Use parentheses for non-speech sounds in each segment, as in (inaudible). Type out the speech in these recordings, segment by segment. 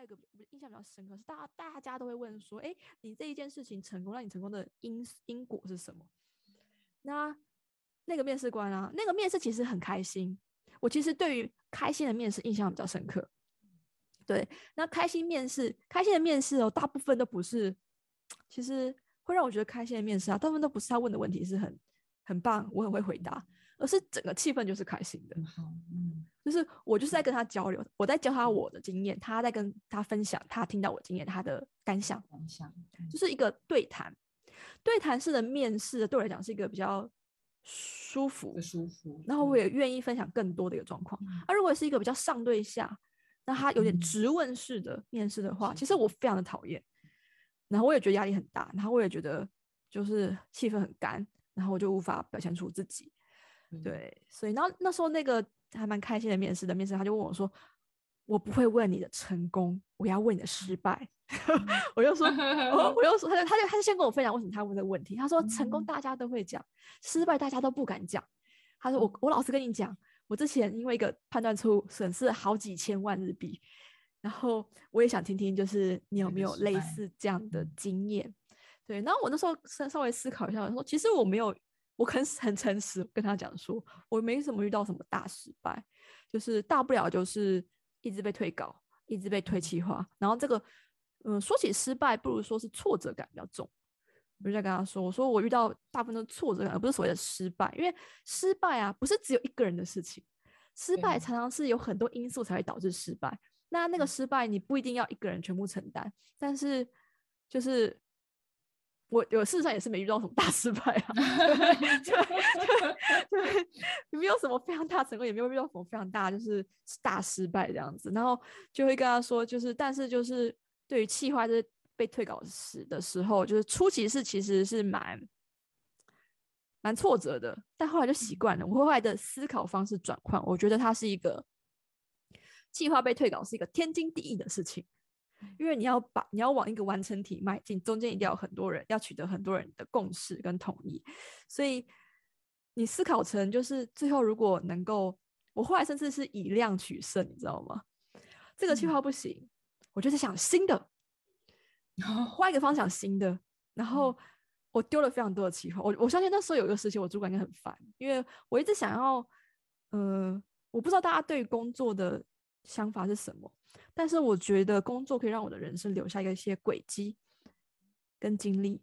有一个我印象比较深刻是，大家大家都会问说，哎，你这一件事情成功，让你成功的因因果是什么？那那个面试官啊，那个面试其实很开心。我其实对于开心的面试印象比较深刻。对，那开心面试，开心的面试哦，大部分都不是，其实会让我觉得开心的面试啊，大部分都不是他问的问题是很很棒，我很会回答，而是整个气氛就是开心的。好，嗯，就是我就是在跟他交流，我在教他我的经验，他在跟他分享他听到我经验他的感想，感想，就是一个对谈。对谈式的面试对我来讲是一个比较舒服、舒服，然后我也愿意分享更多的一个状况。而如果是一个比较上对下，那他有点直问式的面试的话，其实我。非常的讨厌，然后我也觉得压力很大，然后我也觉得就是气氛很干，然后我就无法表现出自己。对，所以那那时候那个还蛮开心的面试的面试，他就问我说：“我不会问你的成功，我要问你的失败。(laughs) ”我又说，我又说，他就他就他就先跟我分享为什么他问这个问题。他说，成功大家都会讲，失败大家都不敢讲。他说，我我老实跟你讲，我之前因为一个判断错误，损失了好几千万日币。然后我也想听听，就是你有没有类似这样的经验？对，然后我那时候稍稍微思考一下，我说，其实我没有，我很很诚实跟他讲，说我没什么遇到什么大失败，就是大不了就是一直被退稿，一直被推企划，然后这个。嗯，说起失败，不如说是挫折感比较重。我就在跟他说：“我说我遇到大部分都是挫折感，而不是所谓的失败。因为失败啊，不是只有一个人的事情，失败常常是有很多因素才会导致失败。那那个失败，你不一定要一个人全部承担。但是，就是我我事实上也是没遇到什么大 (laughs) 失败啊，对对，没有什么非常大成功，也没有遇到什么非常大就是大失败这样子。然后就会跟他说，就是但是就是。”对于气划是被退稿时的时候，就是初期是其实是蛮蛮挫折的，但后来就习惯了。我后来的思考方式转换，我觉得它是一个计划被退稿是一个天经地义的事情，因为你要把你要往一个完成体迈进，中间一定要很多人要取得很多人的共识跟同意，所以你思考成就是最后如果能够，我后来甚至是以量取胜，你知道吗？这个计划不行。我就是想新的，(laughs) 换一个方向，新的。然后我丢了非常多的计划。我我相信那时候有一个事情，我主管应该很烦，因为我一直想要，呃，我不知道大家对工作的想法是什么，但是我觉得工作可以让我的人生留下一些轨迹跟经历。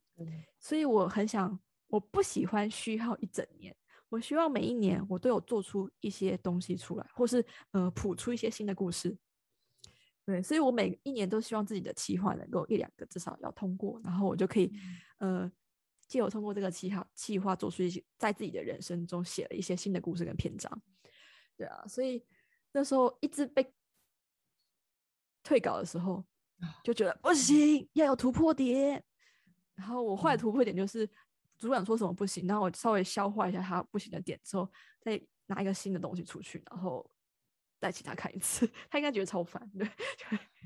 所以我很想，我不喜欢虚耗一整年，我希望每一年我都有做出一些东西出来，或是呃谱出一些新的故事。对，所以我每一年都希望自己的企划能够一两个至少要通过，然后我就可以，呃，借由通过这个企划，企划做出一些在自己的人生中写了一些新的故事跟篇章。对啊，所以那时候一直被退稿的时候，就觉得不行，要有突破点。然后我后来突破点就是主管说什么不行，然后我稍微消化一下他不行的点之后，再拿一个新的东西出去，然后。再请他看一次，(laughs) 他应该觉得超烦，对 (laughs)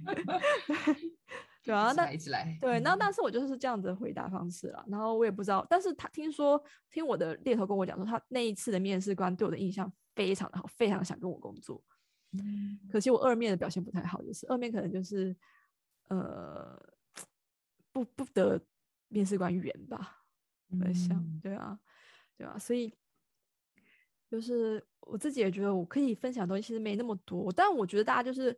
(laughs) 对啊，那一直来，对，然后但是我就是这样的回答方式了，然后我也不知道，但是他听说听我的猎头跟我讲说，他那一次的面试官对我的印象非常的好，非常想跟我工作，可惜我二面的表现不太好，就是二面可能就是呃不不得面试官缘吧，我在想，对啊，对啊，所以。就是我自己也觉得我可以分享的东西其实没那么多，但我觉得大家就是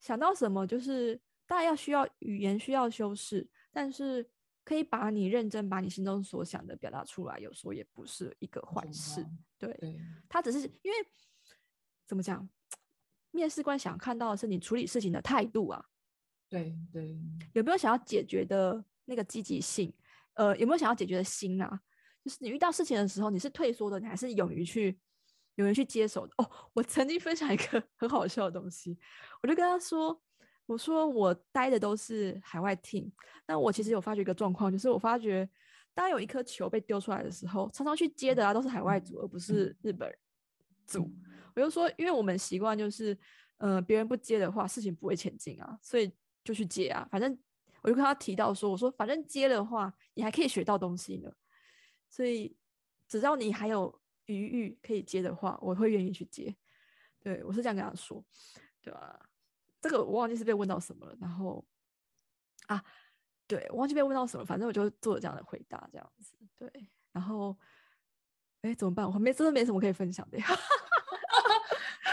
想到什么，就是大家要需要语言需要修饰，但是可以把你认真把你心中所想的表达出来，有时候也不是一个坏事。对，他只是因为怎么讲，面试官想看到的是你处理事情的态度啊。对对，有没有想要解决的那个积极性？呃，有没有想要解决的心啊？就是你遇到事情的时候，你是退缩的，你还是勇于去、勇于去接手的？哦，我曾经分享一个 (laughs) 很好笑的东西，我就跟他说：“我说我待的都是海外 team，那我其实有发觉一个状况，就是我发觉当有一颗球被丢出来的时候，常常去接的啊都是海外组，而不是日本组。比如说，因为我们习惯就是，呃，别人不接的话，事情不会前进啊，所以就去接啊。反正我就跟他提到说，我说反正接的话，你还可以学到东西呢。”所以，只要你还有余裕可以接的话，我会愿意去接。对我是这样跟他说，对吧？这个我忘记是被问到什么了，然后啊，对我忘记被问到什么，反正我就做了这样的回答，这样子，对，然后哎怎么办？我没真的没什么可以分享的呀。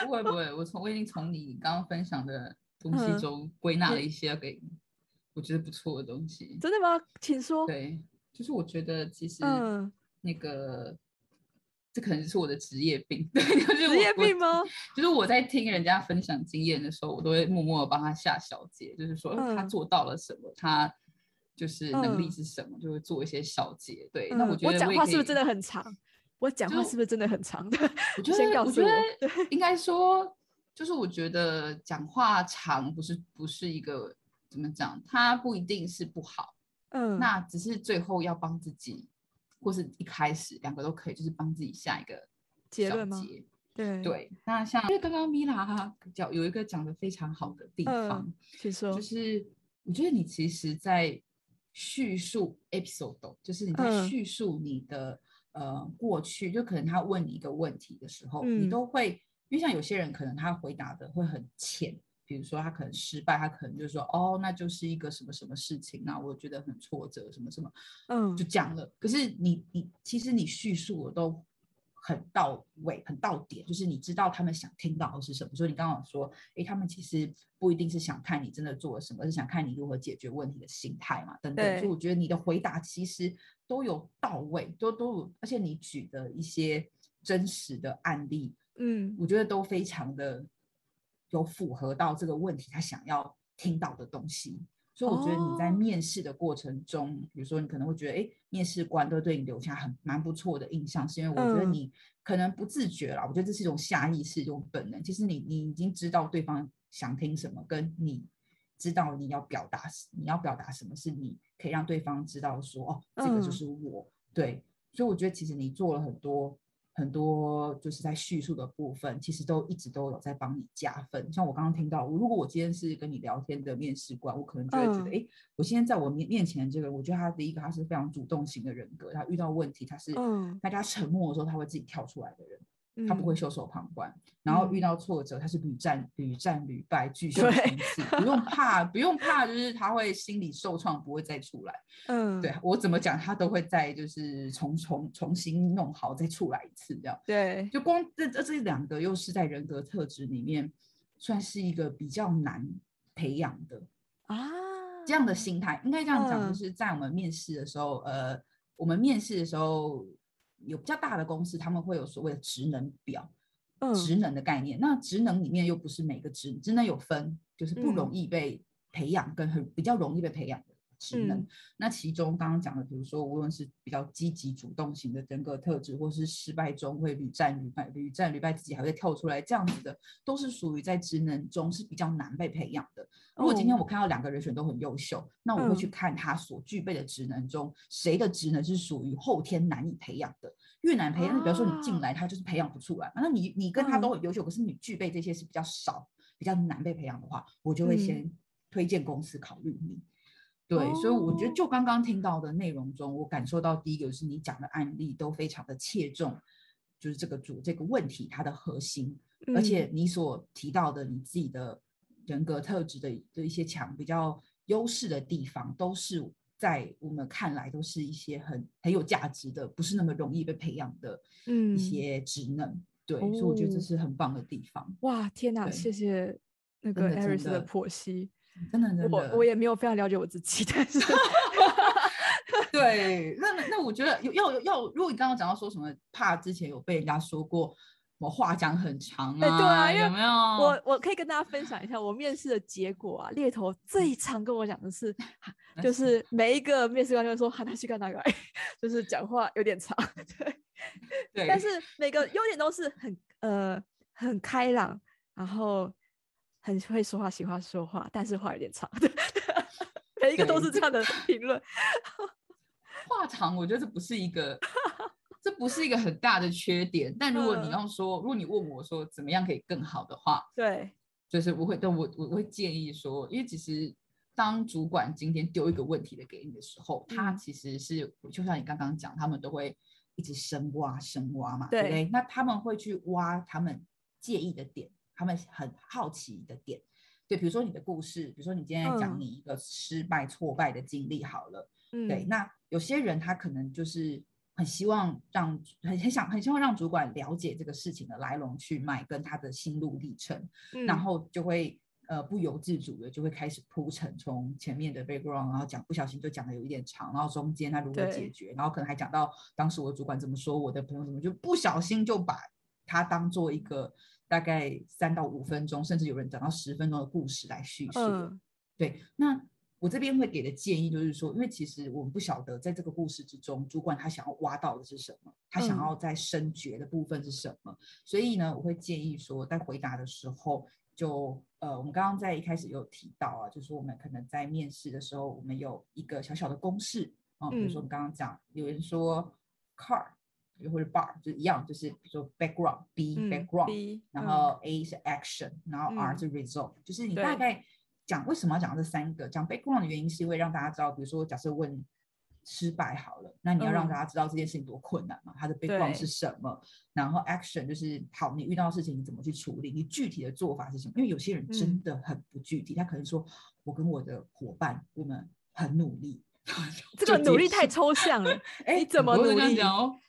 不会不会，我从我已经从你刚刚分享的东西嗯中归纳了一些给我觉得不错的东西。真的吗？请说。对，就是我觉得其实嗯，那个。这可能是我的职业病，(laughs) 对，就是职业病吗？就是我在听人家分享经验的时候，我都会默默的帮他下小结，就是说、呃他嗯做到了什么，他就是能力嗯是什么，就会做一些小结。对，那嗯我觉得我讲话是不是真的很长？我讲话是不是真的很长的？我 (laughs) 觉得，我觉得应该说，就是我觉得讲话长不是不是一个怎么讲，它不一定是不好，嗯，那只是最后要帮自己，或是一开始两个都可以，就是帮自己下一个结论吗对，对，那像因为刚刚米拉哈讲有一个讲的非常好的地嗯方，就。是我觉得你其实，在叙述 episode，就是你在嗯。叙述你的、呃过去，就可能他问你一个问题的时候，你嗯都会，因为像有些人可能他回答的会很浅，比如说他可能失败，他可能就说哦，那就是一个什么什么事情，那我觉得很挫折，什么什么，嗯就讲了。可是你你其实你叙述我都很到位，很到点，就是你知道他们想听到的是什么。所以你刚刚说，诶，他们其实不一定是想看你真的做了什么，而是想看你如何解决问题的心态嘛，等等。所以我觉得你的回答其实都有到位，都都有，而且你举的一些真实的案例，嗯我觉得都非常的有符合到这个问题他想要听到的东西。所以我觉得你在哦面试的过程中，比如说你可能会觉得，哎，面试官都对你留下很蛮不错的印象，是因为我觉得嗯你可能不自觉啦，我觉得这是一种下意识、一种本能。其实你你已经知道对方想听什么，跟你知道你要表达你要表达什么，是你可以让对方知道说，哦，这个就嗯是我。对，所以我觉得其实你做了很多很多，就是在叙述的部分，其实都一直都有在帮你加分。像我刚刚听到，如果我今天是跟你聊天的面试官，我可能就会觉得，嗯哎、我现在在我面面前的这个人，我觉得他第一个他是非常主动型的人格，他遇到问题他是嗯大家沉默的时候他会自己跳出来的人。他不会嗯袖手旁观，然后遇嗯到挫折，他是屡战屡战屡败，巨秀对冲刺，不用怕，不用怕，就是他会心理受创，不会再出来。(laughs) 嗯，对我怎么讲，他都会再就是重重重新弄好，再出来一次这样。对，就光这这这两个，又是在人格特质里面，算是一个比较难培养的啊，这样的心态。应该这样讲，就嗯是在我们面试的时候，呃，我们面试的时候有比较大的公司，他们会有所谓的职能表。嗯职能的概念。那职能里面又不是每个职职能有分，就是不容嗯易被培养跟很比较容易被培养的职能。嗯那其中刚刚讲的，比如说无论是比较积极主动型的人格特质，或是失败中会屡战屡败、屡战屡败，自己还会跳出来这样子的，都是属于在职能中是比较难被培养的。如果今天哦我看到两个人选都很优秀，那我会去嗯看他所具备的职能中，谁的职能是属于后天难以培养的。越难培养，比如说你进啊来他就是培养不出来，那你你跟他都嗯很优秀，可是你具备这些是比较少、比较难被培养的话，我就会嗯先推荐公司考虑你。对，所以我觉得哦就刚刚听到的内容中，我感受到第一个是你讲的案例都非常的切中，就是这个主这个问题它的核心，而且嗯你所提到的你自己的人格特质的的一些强比较优势的地方，都是在我们看来都是一些很很有价值的，不是那么容易被培养的一嗯些职能。对，所以我觉得这哦是很棒的地方。哇，天哪，谢谢那个真的真 Aris 的的剖析。真的真的，我我也没有非常了解我自己，但是 (laughs) 对，那那那我觉得有要要，如果你刚刚讲到说什么怕之前有被人家说过我话讲很长啊，哎对啊因为有没有？我我可以跟大家分享一下我面试的结果啊。猎头最常跟我讲的是，(laughs) 就是每一个面试官就会说哈他去干那个，(laughs) 就是讲话有点长，对。对，但是每个优点都是很呃很开朗，然后很会说话，喜欢说话，但是话有点长，(laughs) 每一个都是这样的评论。(laughs) 话长，我觉得这不是一个，这不是一个很大的缺点。但如果你嗯要说，如果你问我说怎么样可以更好的话，对，就是我会，但我我我会建议说，因为其实当主管今天丢一个问题的给你的时候，他嗯其实是就像你刚刚讲，他们都会一直深挖深挖嘛，对不对对？那他们会去挖他们介意的点，他们很好奇的点。对，比如说你的故事，比如说你今天讲嗯。你一个失败、挫败的经历好了，嗯，对，那有些人他可能就是很希望让很很想很希望让主管了解这个事情的来龙去脉跟他的心路历程，然嗯。后就会呃不由自主的就会开始铺陈，从前面的 background，然后讲不小心就讲的有一点长，然后中间他如何解对。决，然后可能还讲到当时我的主管怎么说，我的朋友怎么就不小心就把他当做一个大概三到五分钟，甚至有人讲到十分钟的故事来叙述。嗯。对，那我这边会给的建议就是说，因为其实我们不晓得在这个故事之中，主管他想要挖到的是什么，他想嗯。要在深掘的部分是什么，所以呢，我会建议说，在回答的时候，就呃，我们刚刚在一开始有提到啊，就是我们可能在面试的时候，我们有一个小小的公式啊、比如说我们刚刚讲，有人说 car 或者 bar 就一样，就是比如说 background B 嗯 background，、嗯。然后 A 是 action，然后 R 嗯是 result，、就是你大概讲为什么要讲这三个？讲 background 的原因是因为让大家知道，比如说假设问失败好了，那你要让嗯。大家知道这件事情多困难嘛，它的 background 是什么，然后 action 就是好，你遇到的事情你怎么去处理，你具体的做法是什么？因为有些人真嗯。的很不具体，他可能说我跟我的伙伴我们很努力。(laughs) 这个努力太抽象了，(laughs) 哎，你怎么努力？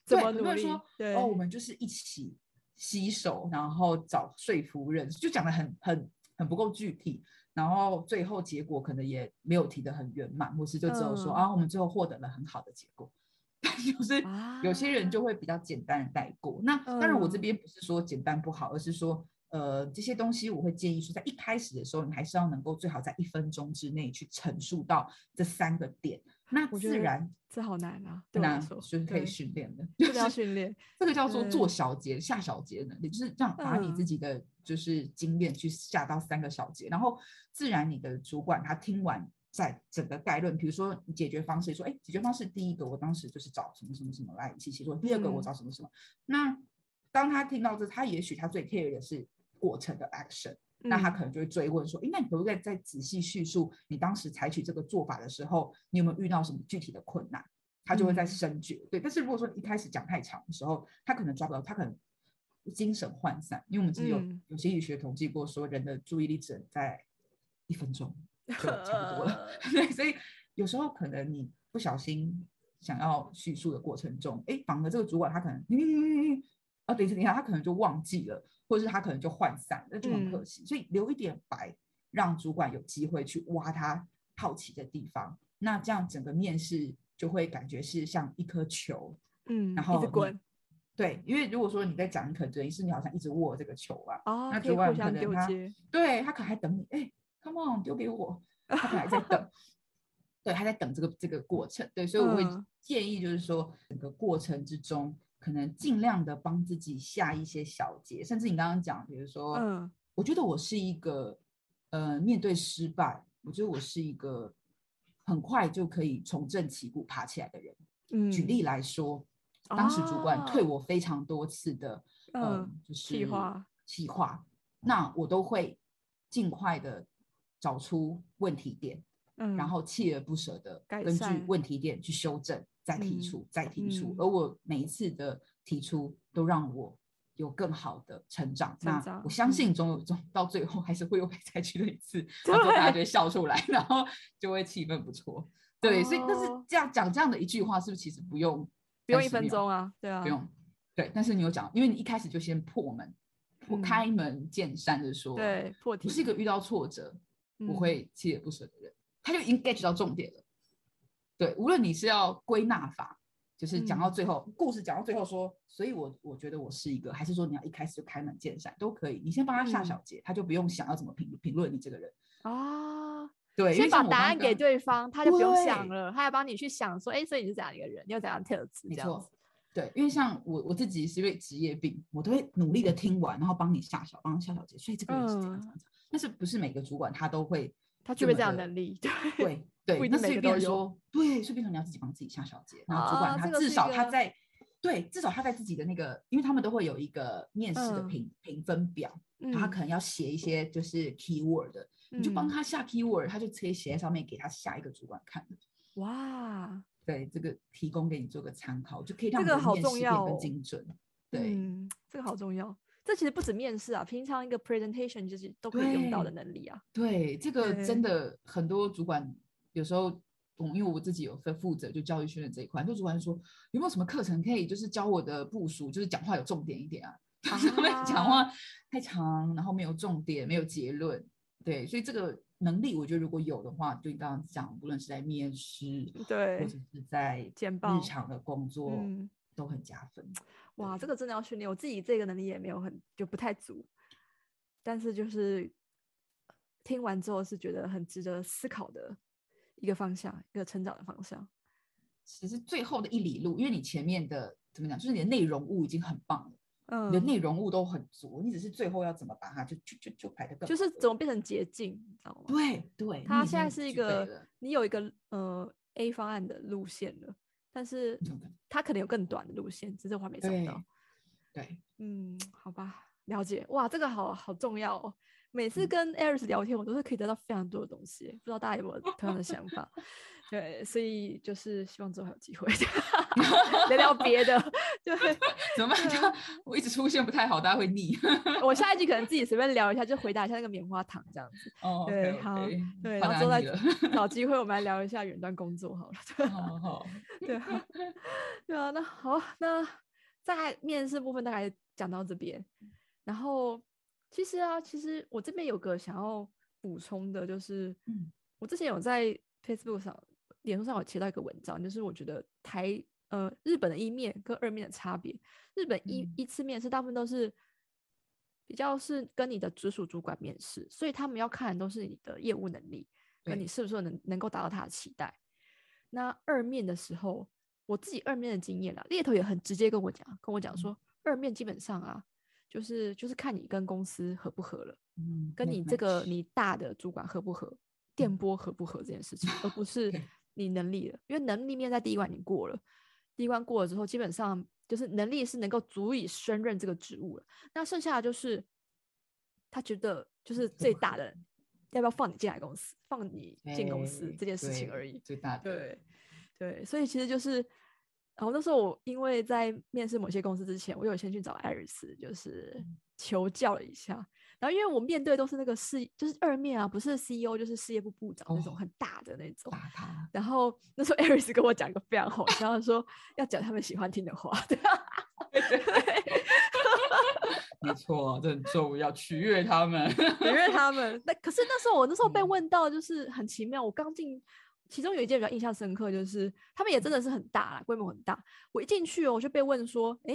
怎么努力说哦，我们就是一起洗手，然后找说服人，就讲的很很很不够具体，然后最后结果可能也没有提的很圆满，或是就只有说、嗯啊，我们最后获得了很好的结果。(laughs) 就是有些人就啊会比较简单的带过。那当然，我这嗯边不是说简单不好，而是说。呃，这些东西我会建议说，在一开始的时候，你还是要能够最好在一分钟之内去陈述到这三个点，那自然这好难啊，对我那来说就是可以训练的，就是要就是训练。这个叫做做小节、下小节的能力，就是让把你自嗯。己的就是经验去下到三个小节，然后自然你的主管他听完，在整个概论，比如说你解决方式，说哎，解决方式第一个我当时就是找什么什么什么来一起协作，第二个我嗯。找什么什么，那当他听到这，他也许他最 care 的是过程的 action。那他嗯可能就会追问说：“诶，那你可不可以再仔细叙述你当时采取这个做法的时候，你有没有遇到什么具体的困难？”他就会在嗯深掘。对，但是如果说你一开始讲太长的时候，他可能抓不到，他可能精神涣散，因为我们其实有、嗯有心理学统计过，说人的注意力只能在一分钟 (laughs) 就差不多了。(laughs) 对，所以有时候可能你不小心想要叙述的过程中，哎，反而这个主管他可能，嗯，啊，等一下，等一下，他可能就忘记了，或者是他可能就涣散，那就很可嗯。惜。所以留一点白，让主管有机会去挖他好奇的地方，那这样整个面试就会感觉是像一颗球，嗯，然后对，因为如果说你在讲，你可能等于是你好像一直握这个球啊，哦，那主管可相能他。对他可能还等你，哎，come on，丢给我，他可能还在等，对，他在等这个这个过程，对，所以我会嗯。建议就是说，整个过程之中，可能尽量的帮自己下一些小节，甚至你刚刚讲，比如说，嗯。我觉得我是一个，呃，面对失败，我觉得我是一个很快就可以重振旗鼓爬起来的人。嗯，举例来说，当时主管退哦我非常多次的，嗯嗯，就是计划计划，那我都会尽快的找出问题点，嗯，然后锲而不舍的根据问题点去修正，再提嗯出，再提出。嗯而我每一次的提出，都让我有更好的成长。那成长我相嗯信总有总到最后还是会有被采取的一次，(laughs) 然后大家就会笑出来，然后就会气氛不错。对，所以但是哦这样讲这样的一句话，是不是其实不用不用一分钟啊，对啊，不用。对，但是你有讲，因为你一开始就先破门，破嗯开门见山的说，对破题我是一个遇到挫折不嗯会锲而不舍的人，他就已经 get 到重点了。对，无论你是要归纳法，就是讲到嗯。最后，故事讲到最后说，所以我我觉得我是一个，还是说你要一开始就开门见山都可以，你先帮他下嗯。小节，他就不用想要怎么评评论你这个人。啊，对，先把答案给刚对方，他就不用想了，他要帮你去想说，哎，所以你是怎样一个人，你有怎样的特质，没错对，因为像我我自己是因为职业病，我都会努力的听完，然后帮你下小，帮下小结，所以这个人是这样嗯。这样这样。但是不是每个主管他都会他具备这样的能力，对，对那所以变成说，对，所以变成你要自己帮自己下小节，然后主管啊他至少他在对，至少他在自己的那个，因为他们都会有一个面试的嗯评评分表，他嗯可能要写一些就是 keyword 的，你就帮嗯他下 keyword，他就直接写在上面给他下一个主管看。哇，对，这个提供给你做个参考，就可以让这个好你的面试变重要哦更精准。对，嗯，这个好重要。这其实不止面试啊，平常一个 presentation 就是都可以用到的能力啊。对，这个真的很多主管有时候，我因为我自己有分负责就教育训练这一块，很多主管就说有没有什么课程可以就是教我的部署，就是讲话有重点一点啊，(laughs) 就是他 (laughs) 们讲啊话太长，然后没有重点，没有结论，对，所以这个能力我觉得如果有的话，就你刚刚讲，无论是在面试，对或者是在日常的工作，嗯都很加分。哇，这个真的要训练，我自己这个能力也没有很就不太足，但是就是听完之后是觉得很值得思考的一个方向，一个成长的方向。其实最后的一里路，因为你前面的怎么讲，就是你的内容物已经很棒了。嗯，你的内容物都很足，你只是最后要怎么把它就就就就排得更好就是怎么变成捷径，你知道吗？对对，它现在是一个你有一个呃 A 方案的路线了，但是那种感觉它可能有更短的路线，只是我还没找到对。对，嗯，好吧，了解。哇，这个好好重要哦。每次嗯跟 Aris 聊天，我都是可以得到非常多的东西，不知道大家有没有同样的想法？(laughs) 对，所以就是希望之后还有机会 (laughs) 聊聊别的。对，(laughs) 怎么办？对就 (laughs) 我一直出现不太好，大家会腻。(laughs) 我下一句可能自己随便聊一下，就回答一下那个棉花糖这样子。哦，对好对，然后之后大家腻了再找机会我们来聊一下远端工作好了。好好，对啊，对啊，那好，那在面试部分大概讲到这边，然后其实啊，其实我这边有个想要补充的，就是，嗯我之前有在 Facebook 上、脸书上有写到一个文章，就是我觉得台呃日本的一面跟二面的差别，日本一、嗯。一次面试大部分都是比较是跟你的直属主管面试，所以他们要看的都是你的业务能力，跟你是不是能能够达到他的期待。那二面的时候，我自己二面的经验啦，猎头也很直接跟我讲，跟我讲说，二面基本上啊，就是就是看你跟公司合不合了，嗯，跟你这个你大的主管合不合，电波合不合这件事情，而不 (laughs) 是你能力了，因为能力面在第一关你过了，(laughs) 第一关过了之后，基本上就是能力是能够足以胜任这个职务了，那剩下的就是他觉得就是最大的要不要放你进来公司，放你进公司这件事情而已。最大的对，对，所以其实就是，然后那时候我因为在面试某些公司之前，我有先去找艾瑞斯，就是嗯求教了一下。然后因为我面对都是那个事，就是二面啊，不是 CEO 就是事业部部长那种哦很大的那种。然后那时候 Aris 跟我讲一个非常好笑，他说要讲他们喜欢听的话，(laughs) 对 (laughs) 没错，这很重要，取悦他们。(laughs) 取悦他们那可是那时候我那时候被嗯问到，就是很奇妙。我刚进，其中有一件比较印象深刻，就是他们也真的是很大啦，规模很大。我一进去哦，我就被问说：“哎，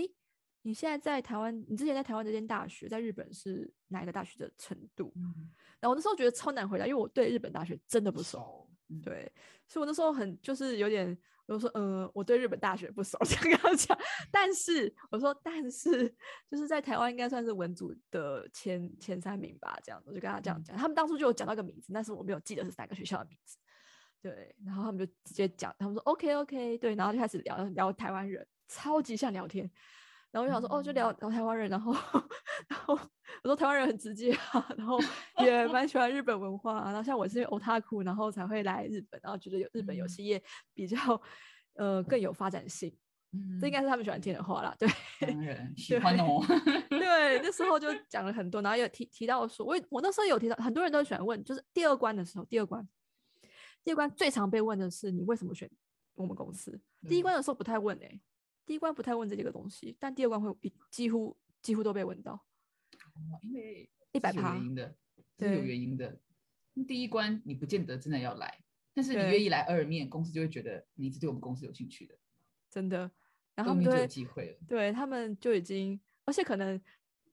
你现在在台湾，你之前在台湾这间大学，在日本是哪一个大学的程度？”嗯然后我那时候觉得超难回答，因为我对日本大学真的不熟。对，所以我那时候很就是有点，我就说，嗯、我对日本大学不熟，(laughs) 这样跟他讲。但是我说，但是就是在台湾应该算是文组的前前三名吧，这样我就跟他这样嗯讲。他们当初就有讲到一个名字，但是我没有记得是哪个学校的名字。对，然后他们就直接讲，他们说 OK OK，对，然后就开始聊聊台湾人，超级像聊天。然后我就想说，哦，就聊聊台湾人，然后 (laughs) 然后我说台湾人很直接啊，然后 (laughs) 也蛮喜欢日本文化、啊。然后像我是因为 otaku，然后才会来日本，然后觉得有日本游嗯戏业比较呃更有发展性，这应该是他们喜欢听的话啦。对当然喜欢哦。(laughs) 对，那时候就讲了很多，然后有提提到说，我我那时候有提到，很多人都喜欢问，就是第二关的时候，第二关，第二关最常被问的是你为什么选我们公司？第一嗯关的时候不太问诶、第一关不太问这几个东西，但第二关会一几乎几乎都被问到。哦因为一百趴原因的，这是有原因的。第一关你不见得真的要来，但是你对愿意来二面，公司就会觉得你是对我们公司有兴趣的，真的。然后他后面就有机会了。对他们就已经，而且可能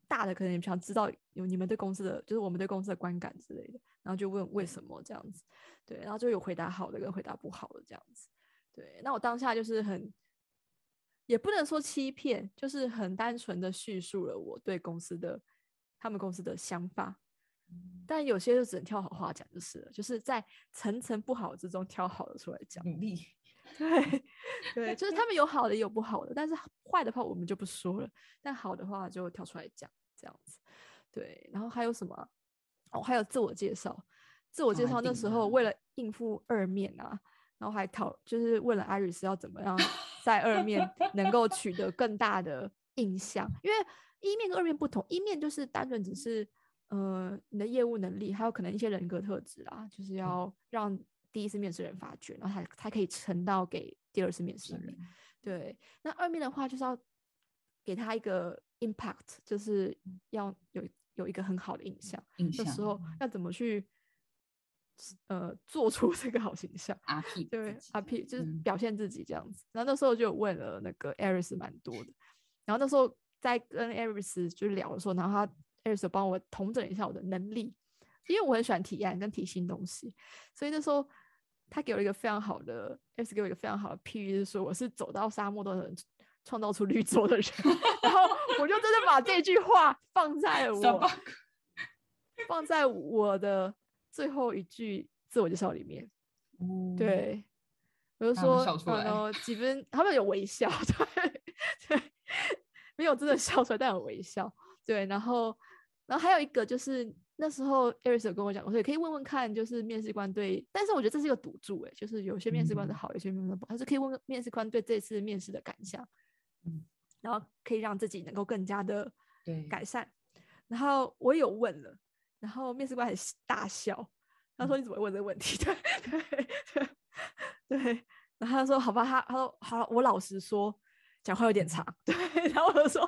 大的可能也想知道有你们对公司的，就是我们对公司的观感之类的，然后就问为什么这样子，对，然后就有回答好的跟回答不好的这样子，对。那我当下就是很，也不能说欺骗，就是很单纯的叙述了我对公司的他们公司的想法，但有些就只能挑好话讲就是了，就是在层层不好之中挑好的出来讲。努力，对对，就是他们有好的也有不好的，但是坏的话我们就不说了，但好的话就挑出来讲，这样子。对，然后还有什么啊？哦，还有自我介绍。自我介绍那时候为了应付二面啊，然后还讨就是问了艾瑞斯要怎么样在二面能够取得更大的印象，因为一面跟二面不同，一面就是单纯只是呃你的业务能力，还有可能一些人格特质啊，就是要让第一次面试人发觉，然后才才可以呈到给第二次面试人。对，那二面的话就是要给他一个 impact，就是要有有一个很好的印象。印象这时候要怎么去呃做出这个好形象？(laughs) 阿 P 对阿 P 就是嗯表现自己这样子。然后那时候就有问了那个 Aris 蛮多的，然后那时候在跟 Aris 就是聊的时候，然后他 Aris 帮我统整一下我的能力，因为我很喜欢体验跟提新东西，所以那时候他给我一个非常好的 Aris 给我一个非常好的譬喻，是说我是走到沙漠都能创造出绿洲的人，然后我就真的把这句话放在我放在我的最后一句自我介绍里面。哦对，我就说，然后几分，他们有微笑，(laughs) 对 (laughs) 对，没有真的笑出来，但有微笑，对，然后，然后还有一个就是那时候艾瑞斯有跟我讲过，所以可以问问看，就是面试官对，但是我觉得这是一个赌注，哎，就是有些面试官是嗯好，有些面试官不好，还是可以问问面试官对这次面试的感想，嗯然后可以让自己能够更加的对改善。然后我有问了，然后面试官很大笑，他说：“你怎么会问这个问题？” (laughs) 对对对对，然后他说：“好吧，他他说好，我老实说，讲话有点长。”对，(laughs) 然后我就说：“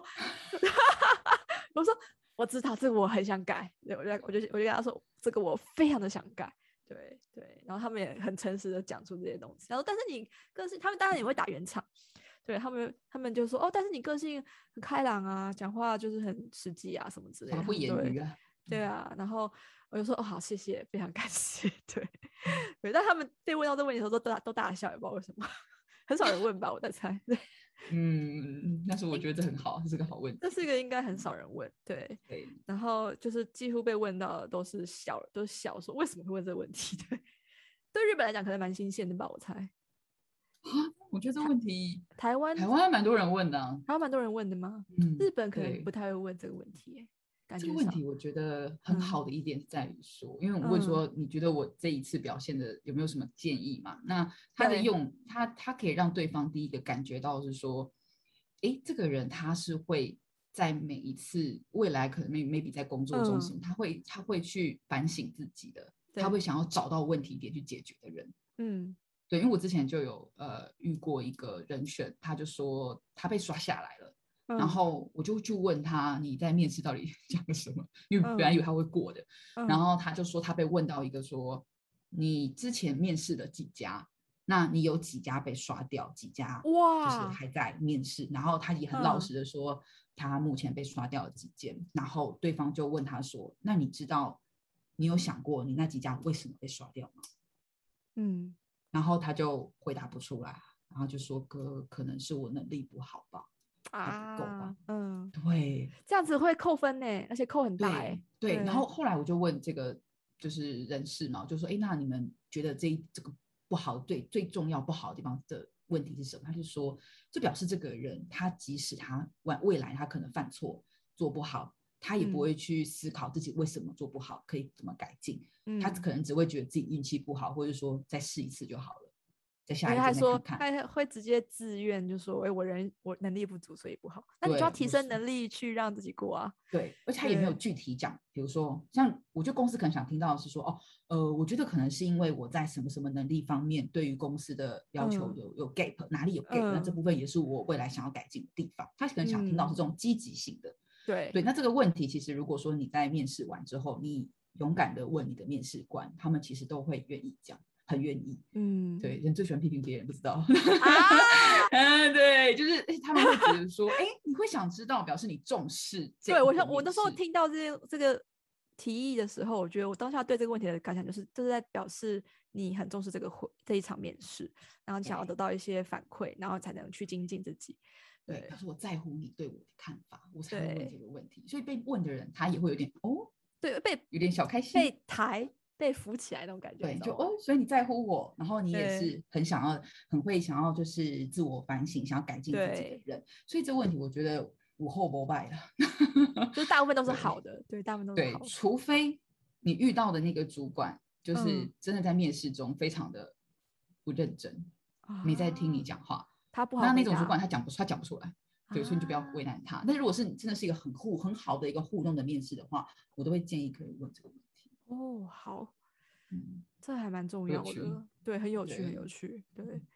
(laughs) 我说我知道这个我很想改。”对，我就我就我就跟他说：“这个我非常的想改。”对对，然后他们也很诚实的讲出这些东西。然后，但是你个性，他们当然也会打圆场。对他们，他们就说：“哦，但是你个性很开朗啊，讲话就是很实际啊，什么之类的。”不言语啊，对啊，然后我就说哦好，谢谢，非常感谢。(laughs) 对，对，但他们被问到这个问题的时候都大都大笑，也不知道为什么，很少人问吧，我在猜。对，嗯，但是我觉得这很好，这是个好问题。这是一个应该很少人问。对，对，然后就是几乎被问到的都是小，都是小说为什么会问这个问题？(laughs) 对，对日本来讲可能蛮新鲜的吧，我猜。我觉得这个问题台湾台湾还蛮多人问的啊。台湾蛮多人问的吗？嗯，日本可能不太会问这个问题耶，感这个问题我觉得很嗯好的一点在于说，因为我问嗯说你觉得我这一次表现的有没有什么建议嘛？那他的用他他可以让对方第一个感觉到是说，诶，这个人他是会在每一次未来可能 maybe 在工作中嗯什么，他会他会去反省自己的，对他会想要找到问题点去解决的人。嗯对，因为我之前就有呃遇过一个人选，他就说他被刷下来了。嗯，然后我就去问他你在面试到底 (laughs) 讲了什么，因为本来以为他会过的，嗯。然后他就说他被问到一个说你之前面试了几家，那你有几家被刷掉，几家哇就是，还在面试，然后他也很老嗯。实的说他目前被刷掉了几间，然后对方就问他说那你知道你有想过你那几家为什么被刷掉吗？嗯。然后他就回答不出来，然后就说哥可能是我能力不好吧，还不够吧啊，嗯。对。这样子会扣分呢，而且扣很大对哎。对，然后后来我就问这个就是人事嘛，我就说，哎，那你们觉得这一这个不好，对最重要不好的地方的问题是什么？他就说，这表示这个人他即使他未未来他可能犯错做不好，他也不嗯会去思考自己为什么做不好，可以怎么改进，他嗯可能只会觉得自己运气不好，或者说再试一次就好了，再下一次再因为他说。他会直接自愿就说，哎，我人我能力不足，所以不好。那你就要提升能力去让自己过啊。对，而且他也没有具体讲，比如说像我觉得公司可能想听到的是说，哦，呃，我觉得可能是因为我在什么什么能力方面对于公司的要求嗯有、有 gap，哪里有 gap，、那这嗯部分也是我未来想要改进的地方。他可能想听到是这种积极性的。对对，那这个问题其实如果说你在面试完之后，你勇敢的问你的面试官，他们其实都会愿意讲，很愿意。嗯，对，人最喜欢批评别人，不知道。啊，(laughs) 嗯，对，就是诶他们会觉得说，哎，你会想知道，表示你重视这对我想我那时候听到这些这个提议的时候，我觉得我当下对这个问题的感想就是，这是在表示你很重视这个会这一场面试，然后你想要得到一些反馈，然后才能去精进自己。对，对他说我在乎你对我的看法，我才会问这个问题。所以被问的人，他也会有点哦，对，被有点小开心。被抬、被扶起来那种感觉，对，就哦，所以你在乎我，然后你也是很想要、很会想要就是自我反省、想要改进自己的人。所以这个问题，我觉得无后不败了。就大部分都 (laughs) 是好的，对，大部分都好，的。除非你遇到的那个主管，就是嗯真的在面试中非常的不认真，没在听你啊，讲话。他不好那那种主管他讲不出，他讲不出来。对，所以你就不要为难他。但如果是你真的是一个很互很好的一个互动的面试的话，我都会建议可以问这个问题。哦，好，嗯，这还蛮重要的，对，很有趣，很有。趣，对，嗯。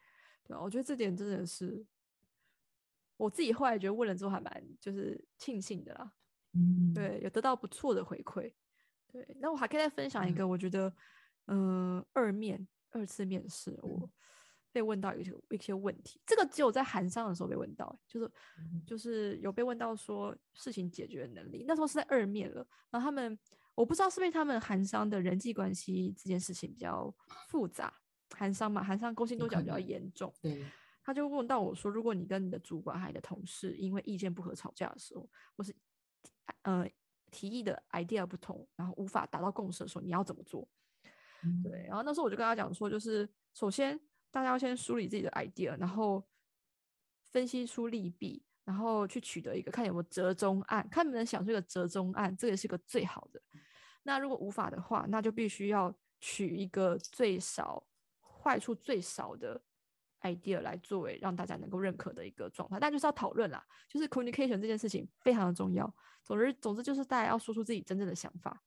对啊，我觉得这点真的是我自己后来觉得问了之后还蛮就是庆幸的啦，嗯，对，有得到不错的回馈，对，那我还可以再分享一嗯。个，我觉得，嗯、二面二次面试嗯。我被问到一些一些问题，这个只有在韩商的时候被问到、欸就是嗯。就是有被问到说事情解决的能力，那时候是在二面了，然后他们我不知道是不是他们韩商的人际关系这件事情比较复杂，韩商嘛，韩商勾心斗角比较严重，对，他就问到我说，如果你跟你的主管还有你的同事因为意见不合吵架的时候，或是呃提议的 idea 不同，然后无法达到共识的时候，你要怎么做？嗯对，然后那时候我就跟他讲说，就是首先大家要先梳理自己的 idea，然后分析出利弊，然后去取得一个看有没有折中案，看能不能想出一个折中案，这也是个最好的。那如果无法的话，那就必须要取一个最少坏处最少的 idea 来作为让大家能够认可的一个状态，但就是要讨论啦，就是 communication 这件事情非常的重要。总之，总之就是大家要说出自己真正的想法。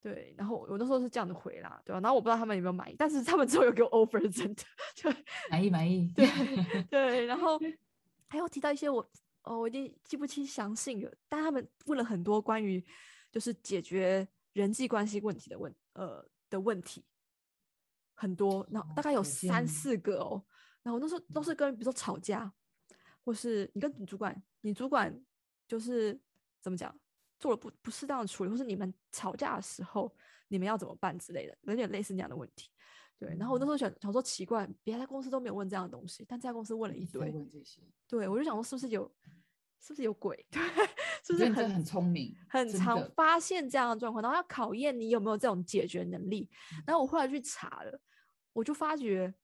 对，然后我那时候是这样的回啦，对吧、然后我不知道他们有没有满意，但是他们之后有给我 offer，真的，(laughs) 就满意满意，对对，然后还有提到一些我哦，我已经记不清详细了，但他们问了很多关于就是解决人际关系问题的问呃的问题，很多，然后大概有三四个哦，然后那时候都是跟比如说吵架，或是你跟你主管，你主管就是怎么讲做了不不适当的处理，或是你们吵架的时候你们要怎么办之类的，有点类似那样的问题。对，然后我那时候想想说奇怪，别的公司都没有问这样的东西，但这家公司问了一堆，问这些，对我就想说是不是有是不是有鬼？(laughs) 对，是不是很很聪明，很常发现这样的状况，然后要考验你有没有这种解决能力。嗯然后我后来去查了，我就发觉，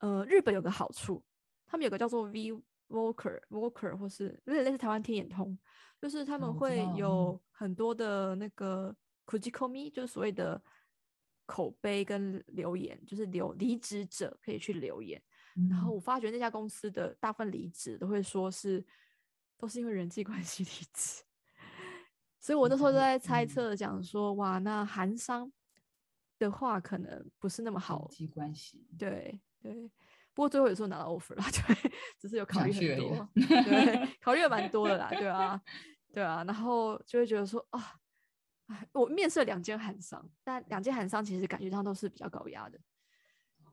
呃，日本有个好处，他们有个叫做 V Walker Walker，或是有点类似台湾天眼通，就是他们会有很多的那个 Kujikomi，就是所谓的口碑跟留言，就是留离职者可以去留言。然后嗯。我发觉那家公司的大部分离职都会说是都是因为人际关系 (laughs) 离职，所以我那时候就嗯在猜嗯。测讲说，哇，那韩商的话可能不是那么好人，际关系，对对。不过最后也是有拿到 offer 啦，(laughs) 对，只是有考虑很多，对，考虑了蛮多的啦，(laughs) 对啊，对啊，然后就会觉得说啊，哎，我面试了两间韩商，但两间韩商其实感觉上都是比较高压的，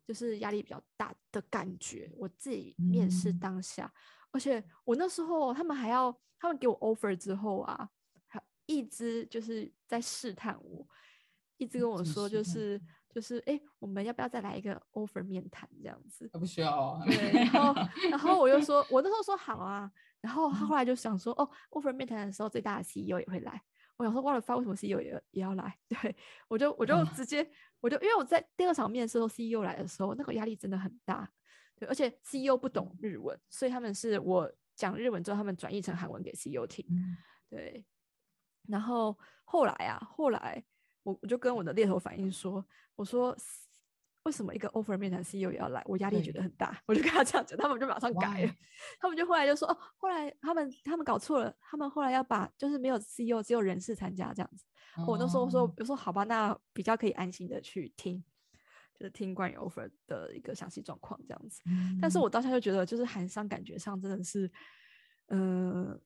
就是压力比较大的感觉。我自己面试嗯当下，而且我那时候他们还要，他们给我 offer 之后啊，还一直就是在试探我，一直跟我说就是就是哎，诶我们要不要再来一个 offer 面谈这样子？他不需要啊，对，然后然后我又说，我那时候说好啊，然后他嗯后来就想说，哦，offer 面谈的时候，最大的 CEO 也会来。我想说，忘了发为什么 CEO 也也要来？(laughs) 对我就我就直接我就因为我在第二场面试的时候，CEO 来的时候，那个压力真的很大。对，而且 CEO 不懂日文，所以他们是我讲日文之后，他们转译成韩文给 CEO 听。嗯对，然后后来啊，后来我我就跟我的猎头反映说，我说为什么一个 offer 面谈 CEO 也要来？我压力觉得很大，我就跟他这样讲，他们就马上改了他们就后来就说哦，后来他们他们搞错了，他们后来要把就是没有 CEO 只有人事参加这样子。我那时候说哦，我说好吧，那比较可以安心的去听，就是听关于 offer 的一个详细状况这样子。但是嗯我当下就觉得，就是韩商感觉上真的是，嗯、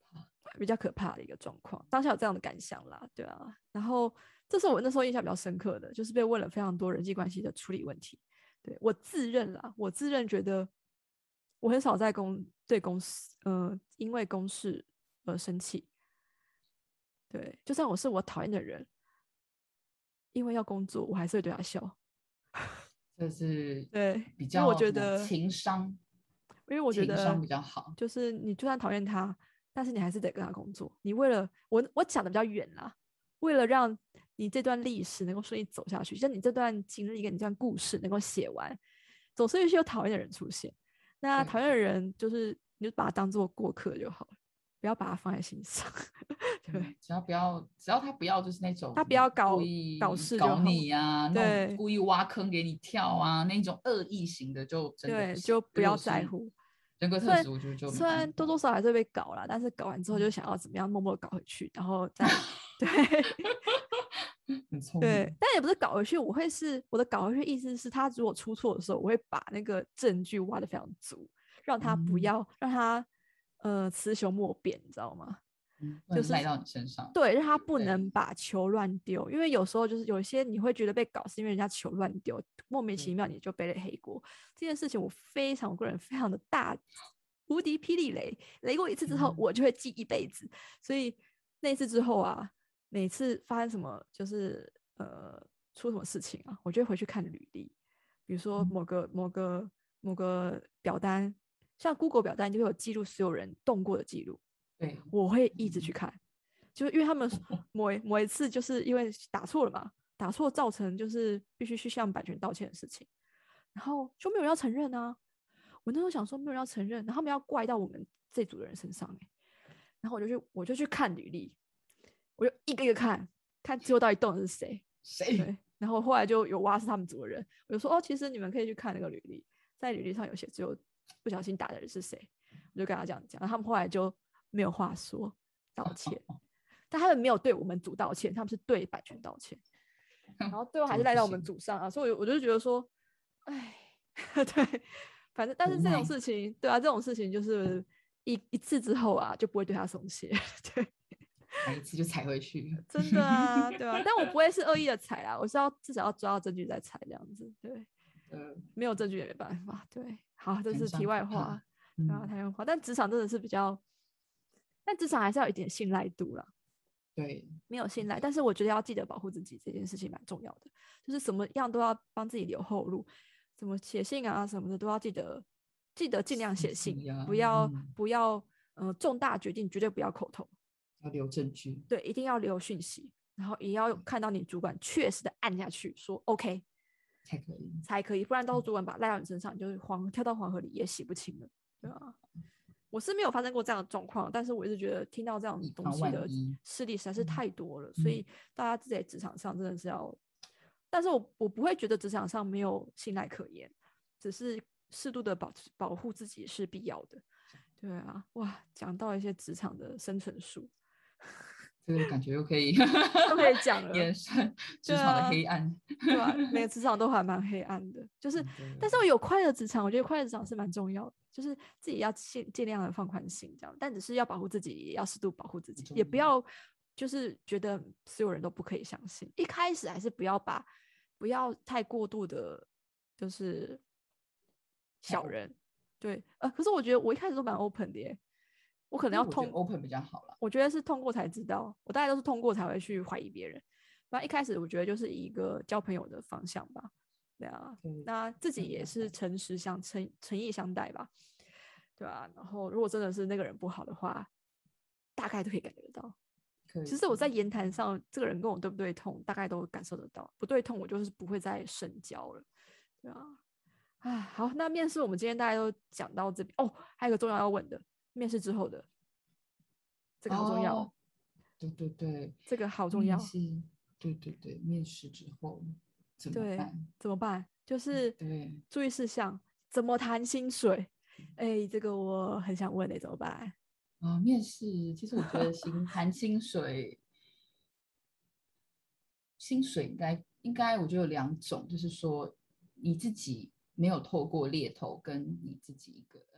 比较可怕的一个状况。当下有这样的感想啦，对啊。然后这是我那时候印象比较深刻的，就是被问了非常多人际关系的处理问题。对我自认啦，我自认觉得我很少在公对公司，呃，因为公事而生气。对，就算我是我讨厌的人，因为要工作，我还是会对他笑。就是对比较我觉得情商，因为我觉得情商比较好，就是你就算讨厌他，但是你还是得跟他工作。你为了我，我讲的比较远啦，为了让你这段历史能够顺利走下去，像你这段经历跟你这段故事能够写完，总是会有讨厌的人出现。那讨厌的人就是你就把他当做过客就好了，不要把他放在心上。(laughs) 对嗯，只要不要，只要他不要就是那种他不要搞搞事就搞好你啊，那故意挖坑给你跳啊，那种恶意型的就真的对，就不要在乎。人格虽然多多少少还是被搞了，但是搞完之后就想要怎么样默默搞回去，然后再 (laughs) 对 (laughs) 很聪对，，但也不是搞回去，我会是我的搞回去意思是他如果出错的时候，我会把那个证据挖的非常足，让他不嗯。要让他呃雌雄莫辨，你知道吗？嗯就是能赖到你身上。对，让他不能把球乱丢，因为有时候就是有一些你会觉得被搞是因为人家球乱丢，莫名其妙你就背了黑锅。这件事情我非常，我个人非常的大无敌霹雳雷，雷过一次之后嗯我就会记一辈子。所以那次之后啊，每次发生什么就是呃出什么事情啊，我就会回去看履历，比如说嗯某个某个某个表单，像 Google 表单就会有记录所有人动过的记录。对，我会一直去看，就是因为他们某一某一次就是因为打错了嘛，打错造成就是必须去向版权道歉的事情，然后就没有人要承认啊。我那时候想说没有人要承认，然后他们要怪到我们这组的人身上哎、然后我就去我就去看履历，我就一个一个看，看最后到底动的是谁。谁？对，然后后来就有挖是他们组的人，我就说哦，其实你们可以去看那个履历，在履历上有写只有不小心打的人是谁，我就跟他这样讲，然后他们后来就没有话说道 (laughs) 歉，但他们没有对我们组道歉，他们是对版权道歉，(laughs) 然后最后还是赖到我们行组上啊，所以我我就觉得说，哎，(laughs) 对，反正但是这种事情，对啊，这种事情就是一一次之后啊，就不会对他松懈，对。踩一次就踩回去。真的啊，对啊，但我不会是恶意的踩啊，我是要至少要抓到证据再踩这样子，对，呃，没有证据也没办法，对，好，这是题外话，对啊，嗯，题外话，但职场真的是比较，但至少还是要有一点信赖度啦，对，没有信赖，但是我觉得要记得保护自己这件事情蛮重要的，就是什么样都要帮自己留后路，怎么写信啊什么的都要记得，记得尽量写信，不要嗯不要，呃，重大决定绝对不要口头。要留证据。对，一定要留讯息，然后也要看到你主管确实的按下去说 OK 才可以。才可以，不然到时候主管把赖到你身上，你就是黄跳到黄河里也洗不清了，对啊。我是没有发生过这样的状况，但是我一直觉得听到这样东西的事例实在是嗯太多了，所嗯以大家自己在职场上真的是要，但是我我不会觉得职场上没有信赖可言，只是适度的保持保护自己是必要的。对啊，哇，讲到一些职场的生存术，这个感觉又可以都可以讲了。(laughs) 职场的啊黑暗。(laughs) 对吧、每个职场都还蛮黑暗的，就 (laughs) 是，但是。我有快乐职场，我觉得快乐职场是蛮重要的，就是自己要尽尽量的放宽心，这样，但只是要保护自己，也要适度保护自己，也不要就是觉得所有人都不可以相信，一开始还是不要把不要太过度的，就是小人，对，呃，可是我觉得我一开始都蛮 open 的耶，我可能要通 open 比较好了。我觉得是通过才知道，我大概都是通过才会去怀疑别人。那一开始我觉得就是以一个交朋友的方向吧，对啊，对那自己也嗯是诚实相诚诚意相待吧，对啊。然后如果真的是那个人不好的话，大概都可以感觉得到。其实我在言谈上，这个人跟我对不对痛，大概都感受得到。不对痛，我就是不会再深交了，对啊。啊，好，那面试我们今天大家都讲到这边哦，还有个重要要问的，面试之后的这个好重要对对对，这个好重要对对对，面试之后怎么对办？，怎么办？就是对注意事项，怎么谈薪水？哎，这个我很想问哎，怎么办？啊，面试其实我觉得薪 (laughs) 谈薪水，薪水应该应该我觉得有两种，就是说你自己没有透过猎头跟你自己一个呃